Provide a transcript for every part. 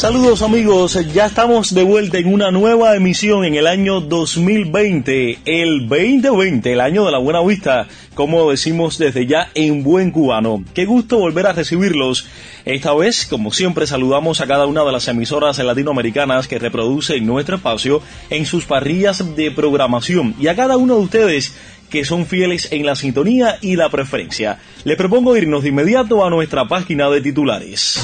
Saludos amigos, ya estamos de vuelta en una nueva emisión en el año 2020, el 2020, el año de la buena vista, como decimos desde ya en buen cubano. Qué gusto volver a recibirlos. Esta vez, como siempre, saludamos a cada una de las emisoras latinoamericanas que reproducen nuestro espacio en sus parrillas de programación y a cada uno de ustedes que son fieles en la sintonía y la preferencia. Les propongo irnos de inmediato a nuestra página de titulares.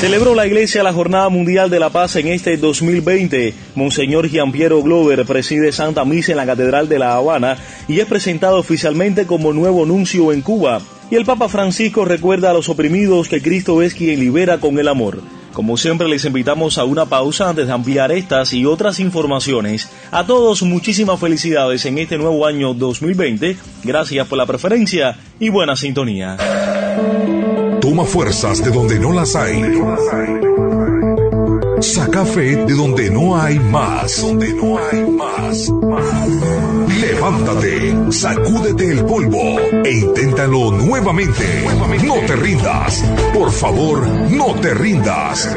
Celebró la Iglesia la Jornada Mundial de la Paz en este 2020. Monseñor Giampiero Glover preside Santa Misa en la Catedral de La Habana y es presentado oficialmente como nuevo nuncio en Cuba. Y el Papa Francisco recuerda a los oprimidos que Cristo es quien libera con el amor. Como siempre les invitamos a una pausa antes de ampliar estas y otras informaciones. A todos muchísimas felicidades en este nuevo año 2020. Gracias por la preferencia y buena sintonía. Toma fuerzas de donde no las hay. Saca fe de donde no hay más. Donde no hay más. Levántate, sacúdete el polvo e inténtalo nuevamente. No te rindas. Por favor, no te rindas.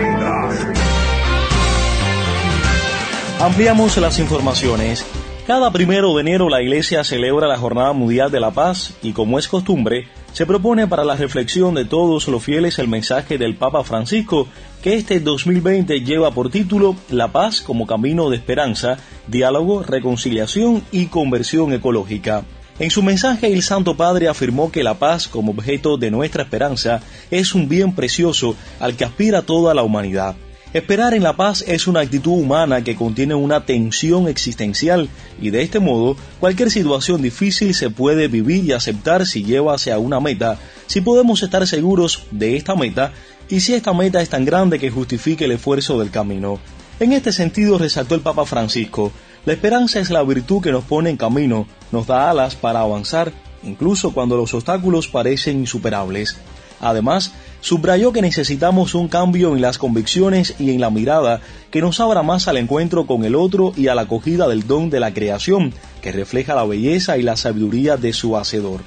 Ampliamos las informaciones. Cada primero de enero la Iglesia celebra la Jornada Mundial de la Paz y como es costumbre, se propone para la reflexión de todos los fieles el mensaje del Papa Francisco que este 2020 lleva por título La paz como camino de esperanza, diálogo, reconciliación y conversión ecológica. En su mensaje el Santo Padre afirmó que la paz como objeto de nuestra esperanza es un bien precioso al que aspira toda la humanidad. Esperar en la paz es una actitud humana que contiene una tensión existencial y de este modo cualquier situación difícil se puede vivir y aceptar si lleva hacia una meta, si podemos estar seguros de esta meta y si esta meta es tan grande que justifique el esfuerzo del camino. En este sentido resaltó el Papa Francisco, la esperanza es la virtud que nos pone en camino, nos da alas para avanzar, incluso cuando los obstáculos parecen insuperables. Además, subrayó que necesitamos un cambio en las convicciones y en la mirada que nos abra más al encuentro con el otro y a la acogida del don de la creación, que refleja la belleza y la sabiduría de su Hacedor.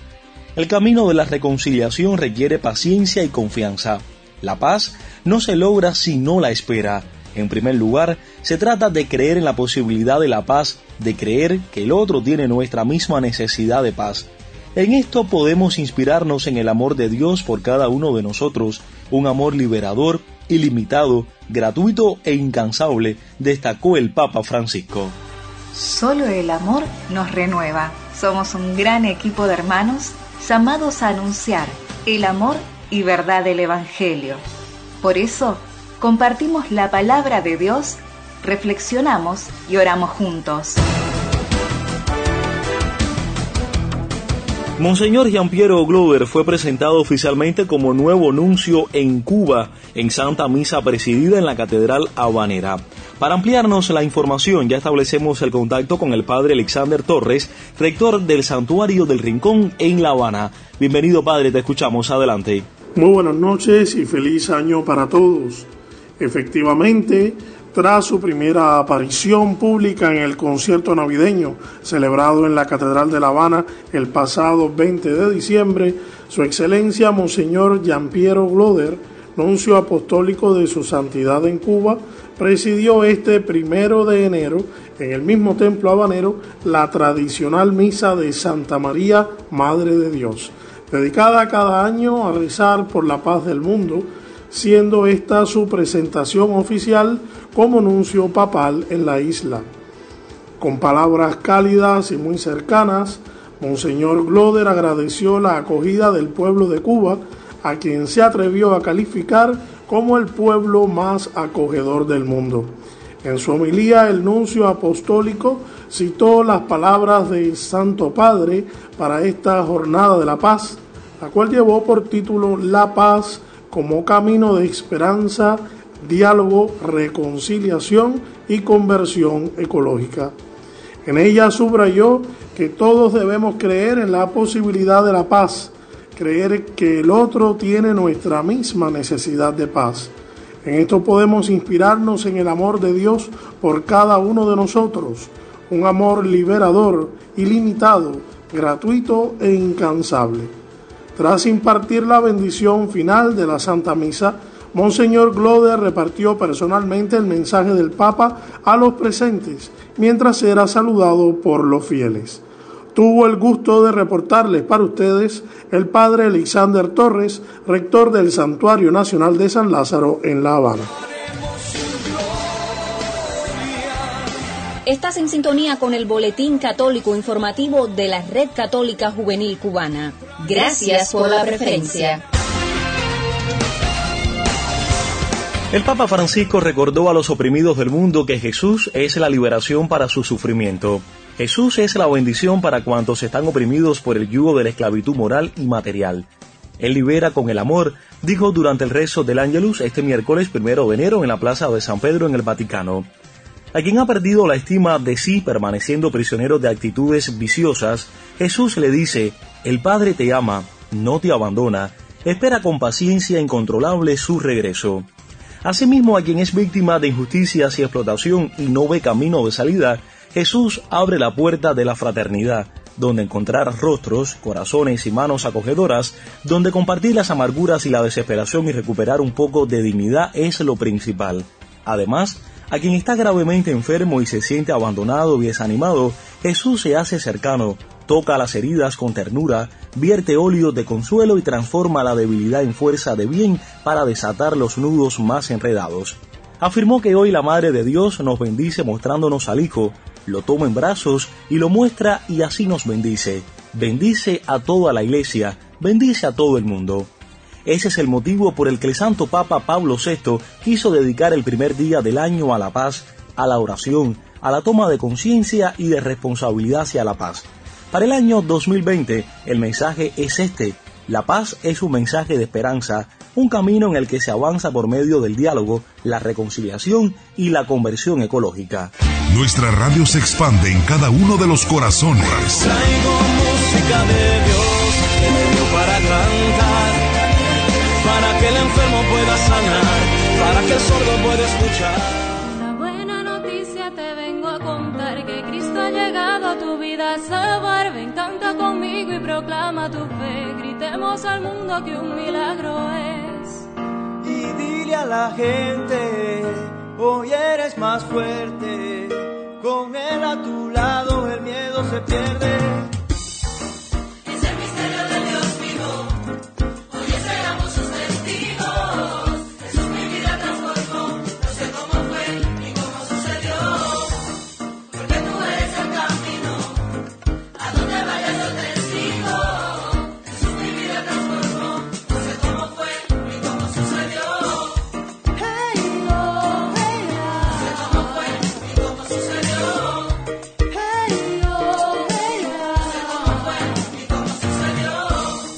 El camino de la reconciliación requiere paciencia y confianza. La paz no se logra si no la espera. En primer lugar, se trata de creer en la posibilidad de la paz, de creer que el otro tiene nuestra misma necesidad de paz. En esto podemos inspirarnos en el amor de Dios por cada uno de nosotros, un amor liberador, ilimitado, gratuito e incansable, destacó el Papa Francisco. Solo el amor nos renueva. Somos un gran equipo de hermanos llamados a anunciar el amor y verdad del Evangelio. Por eso, compartimos la palabra de Dios, reflexionamos y oramos juntos. Monseñor Giampiero Glover fue presentado oficialmente como nuevo nuncio en Cuba en Santa Misa presidida en la Catedral Habanera. Para ampliarnos la información ya establecemos el contacto con el padre Alexander Torres, rector del Santuario del Rincón en La Habana. Bienvenido padre, te escuchamos, adelante. Muy buenas noches y feliz año para todos. Efectivamente, tras su primera aparición pública en el concierto navideño celebrado en la Catedral de La Habana el pasado 20 de diciembre, Su Excelencia Monseñor Giampiero Gloder, nuncio apostólico de su santidad en Cuba, presidió este primero de enero en el mismo templo habanero la tradicional misa de Santa María, Madre de Dios, dedicada cada año a rezar por la paz del mundo, siendo esta su presentación oficial como nuncio papal en la isla. Con palabras cálidas y muy cercanas, Monseñor Gloder agradeció la acogida del pueblo de Cuba, a quien se atrevió a calificar como el pueblo más acogedor del mundo. En su homilía, el nuncio apostólico citó las palabras del Santo Padre para esta jornada de la paz, la cual llevó por título La paz como camino de esperanza, diálogo, reconciliación y conversión ecológica. En ella subrayó que todos debemos creer en la posibilidad de la paz, creer que el otro tiene nuestra misma necesidad de paz. En esto podemos inspirarnos en el amor de Dios por cada uno de nosotros, un amor liberador, ilimitado, gratuito e incansable. Tras impartir la bendición final de la Santa Misa, Monseñor Gloder repartió personalmente el mensaje del Papa a los presentes mientras era saludado por los fieles. Tuvo el gusto de reportarles para ustedes el padre Alexander Torres, rector del Santuario Nacional de San Lázaro en La Habana. Estás en sintonía con el Boletín Católico Informativo de la Red Católica Juvenil Cubana. Gracias por la preferencia. El Papa Francisco recordó a los oprimidos del mundo que Jesús es la liberación para su sufrimiento. Jesús es la bendición para cuantos están oprimidos por el yugo de la esclavitud moral y material. Él libera con el amor, dijo durante el rezo del Ángelus este miércoles primero de enero en la Plaza de San Pedro en el Vaticano. A quien ha perdido la estima de sí permaneciendo prisionero de actitudes viciosas, Jesús le dice, el Padre te ama, no te abandona, espera con paciencia incontrolable su regreso. Asimismo, a quien es víctima de injusticias y explotación y no ve camino de salida, Jesús abre la puerta de la fraternidad, donde encontrar rostros, corazones y manos acogedoras, donde compartir las amarguras y la desesperación y recuperar un poco de dignidad es lo principal. Además, a quien está gravemente enfermo y se siente abandonado y desanimado, Jesús se hace cercano, toca las heridas con ternura, vierte óleo de consuelo y transforma la debilidad en fuerza de bien para desatar los nudos más enredados. Afirmó que hoy la Madre de Dios nos bendice mostrándonos al Hijo, lo toma en brazos y lo muestra y así nos bendice. Bendice a toda la Iglesia, bendice a todo el mundo. Ese es el motivo por el que el Santo Papa Pablo VI quiso dedicar el primer día del año a la paz, a la oración, a la toma de conciencia y de responsabilidad hacia la paz. Para el año 2020, el mensaje es este. La paz es un mensaje de esperanza, un camino en el que se avanza por medio del diálogo, la reconciliación y la conversión ecológica. Nuestra radio se expande en cada uno de los corazones. Traigo música de Dios para cantar, para que el enfermo pueda sanar, para que el sordo pueda escuchar. tu vida salvar. Ven, canta conmigo y proclama tu fe. Gritemos al mundo que un milagro es. Y dile a la gente, hoy eres más fuerte. Con él a tu lado el miedo se pierde.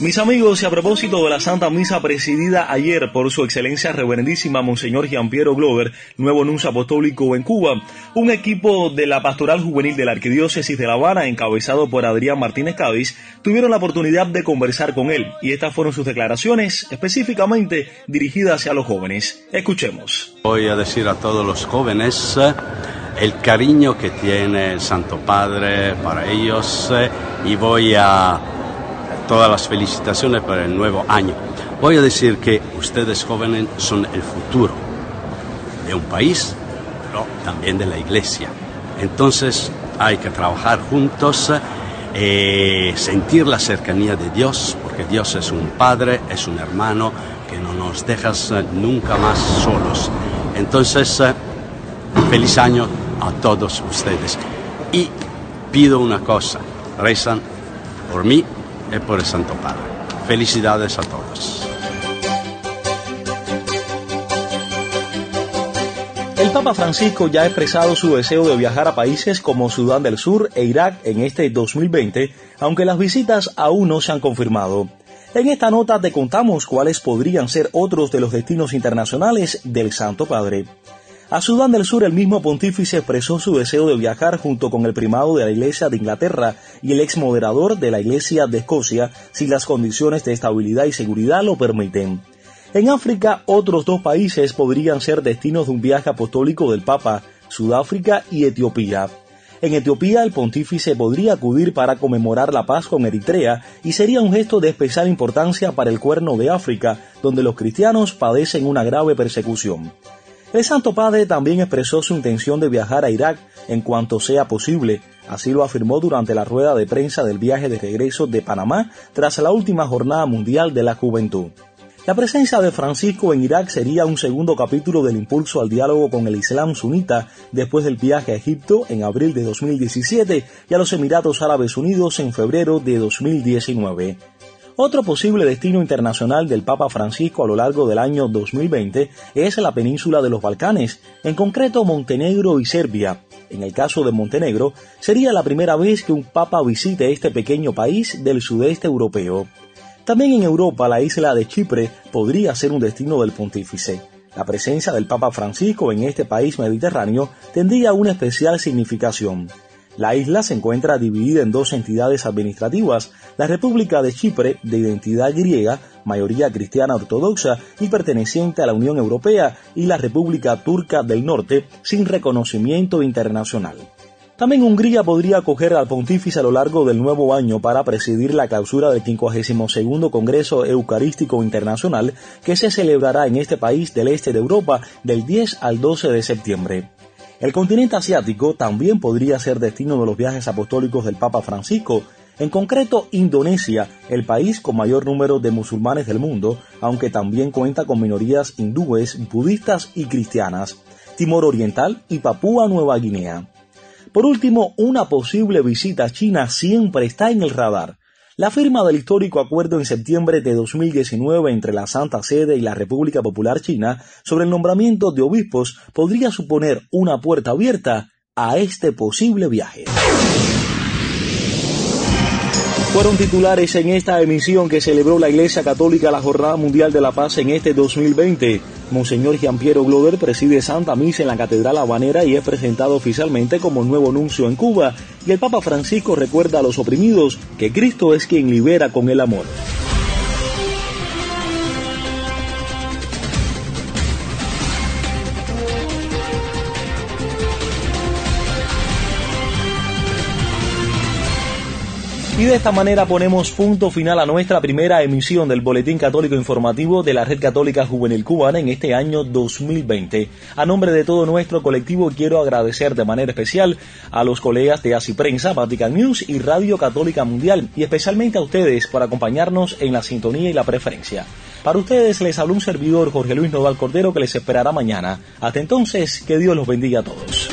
Mis amigos, y a propósito de la Santa Misa presidida ayer por su excelencia reverendísima Monseñor Piero Glover, nuevo nuncio apostólico en Cuba, un equipo de la Pastoral Juvenil de la Arquidiócesis de La Habana, encabezado por Adrián Martínez Cádiz, tuvieron la oportunidad de conversar con él, y estas fueron sus declaraciones específicamente dirigidas hacia los jóvenes. Escuchemos. Voy a decir a todos los jóvenes eh, el cariño que tiene el Santo Padre para ellos eh, y voy a todas las felicitaciones para el nuevo año. Voy a decir que ustedes jóvenes son el futuro de un país, pero también de la iglesia. Entonces hay que trabajar juntos, eh, sentir la cercanía de Dios, porque Dios es un padre, es un hermano que no nos dejas nunca más solos. Entonces, eh, feliz año a todos ustedes. Y pido una cosa, rezan por mí es por el Santo Padre. Felicidades a todos. El Papa Francisco ya ha expresado su deseo de viajar a países como Sudán del Sur e Irak en este 2020, aunque las visitas aún no se han confirmado. En esta nota te contamos cuáles podrían ser otros de los destinos internacionales del Santo Padre. A Sudán del Sur el mismo pontífice expresó su deseo de viajar junto con el primado de la Iglesia de Inglaterra y el ex moderador de la Iglesia de Escocia si las condiciones de estabilidad y seguridad lo permiten. En África, otros dos países podrían ser destinos de un viaje apostólico del Papa, Sudáfrica y Etiopía. En Etiopía el pontífice podría acudir para conmemorar la paz con Eritrea y sería un gesto de especial importancia para el cuerno de África, donde los cristianos padecen una grave persecución. El Santo Padre también expresó su intención de viajar a Irak en cuanto sea posible, así lo afirmó durante la rueda de prensa del viaje de regreso de Panamá tras la última jornada mundial de la juventud. La presencia de Francisco en Irak sería un segundo capítulo del impulso al diálogo con el Islam sunita después del viaje a Egipto en abril de 2017 y a los Emiratos Árabes Unidos en febrero de 2019. Otro posible destino internacional del Papa Francisco a lo largo del año 2020 es la península de los Balcanes, en concreto Montenegro y Serbia. En el caso de Montenegro, sería la primera vez que un papa visite este pequeño país del sudeste europeo. También en Europa, la isla de Chipre podría ser un destino del pontífice. La presencia del Papa Francisco en este país mediterráneo tendría una especial significación. La isla se encuentra dividida en dos entidades administrativas, la República de Chipre, de identidad griega, mayoría cristiana ortodoxa y perteneciente a la Unión Europea, y la República Turca del Norte, sin reconocimiento internacional. También Hungría podría acoger al pontífice a lo largo del nuevo año para presidir la clausura del 52 Congreso Eucarístico Internacional que se celebrará en este país del este de Europa del 10 al 12 de septiembre. El continente asiático también podría ser destino de los viajes apostólicos del Papa Francisco, en concreto Indonesia, el país con mayor número de musulmanes del mundo, aunque también cuenta con minorías hindúes, budistas y cristianas, Timor Oriental y Papúa Nueva Guinea. Por último, una posible visita a China siempre está en el radar. La firma del histórico acuerdo en septiembre de 2019 entre la Santa Sede y la República Popular China sobre el nombramiento de obispos podría suponer una puerta abierta a este posible viaje. Fueron titulares en esta emisión que celebró la Iglesia Católica la Jornada Mundial de la Paz en este 2020. Monseñor Giampiero Glover preside Santa Misa en la Catedral Habanera y es presentado oficialmente como nuevo nuncio en Cuba. Y el Papa Francisco recuerda a los oprimidos que Cristo es quien libera con el amor. Y de esta manera ponemos punto final a nuestra primera emisión del Boletín Católico Informativo de la Red Católica Juvenil Cubana en este año 2020. A nombre de todo nuestro colectivo quiero agradecer de manera especial a los colegas de Así Prensa, Vatican News y Radio Católica Mundial y especialmente a ustedes por acompañarnos en la sintonía y la preferencia. Para ustedes les habla un servidor Jorge Luis Nodal Cordero que les esperará mañana. Hasta entonces, que Dios los bendiga a todos.